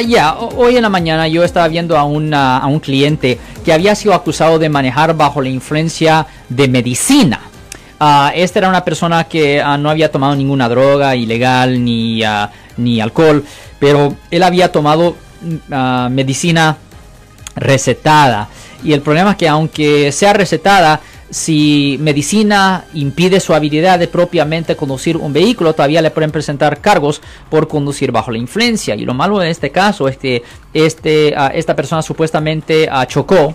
Ya, ho- hoy en la mañana yo estaba viendo a, un cliente que había sido acusado de manejar bajo la influencia de medicina. Ah, esta era una persona que ah, no había tomado ninguna droga ilegal ni, ah, ni alcohol, pero él había tomado mm, medicina recetada. Y el problema es que aunque sea recetada, si medicina impide su habilidad de propiamente conducir un vehículo, todavía le pueden presentar cargos por conducir bajo la influencia. Y lo malo en este caso es que este, ah, esta persona supuestamente ah, chocó.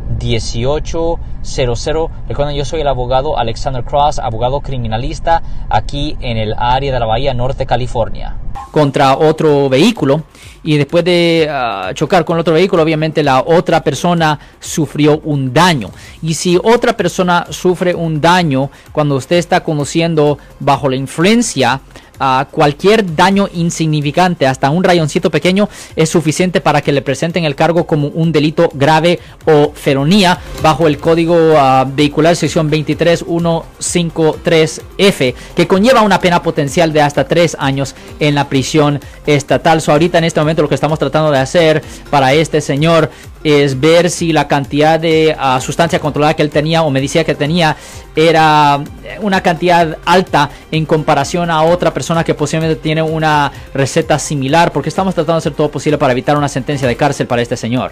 1-800-530-1800. Recuerden, yo soy el abogado Alexander Cross, abogado criminalista aquí en el área de la Bahía Norte, California. contra otro vehículo y después de ah, chocar con otro vehículo obviamente la otra persona sufrió un daño y si otra persona sufre un daño cuando usted está conduciendo bajo la influencia ah, cualquier daño insignificante hasta un rayoncito pequeño es suficiente para que le presenten el cargo como un delito grave o felonía. Bajo el código ah, vehicular sección 23153F que conlleva una pena potencial de hasta tres años en la prisión estatal. So, ahorita en este momento lo que estamos tratando de hacer para este señor es ver si la cantidad de ah, sustancia controlada que él tenía o medicina que tenía era eh, una cantidad alta en comparación a otra persona que posiblemente tiene una receta similar porque estamos tratando de hacer todo posible para evitar una sentencia de cárcel para este señor.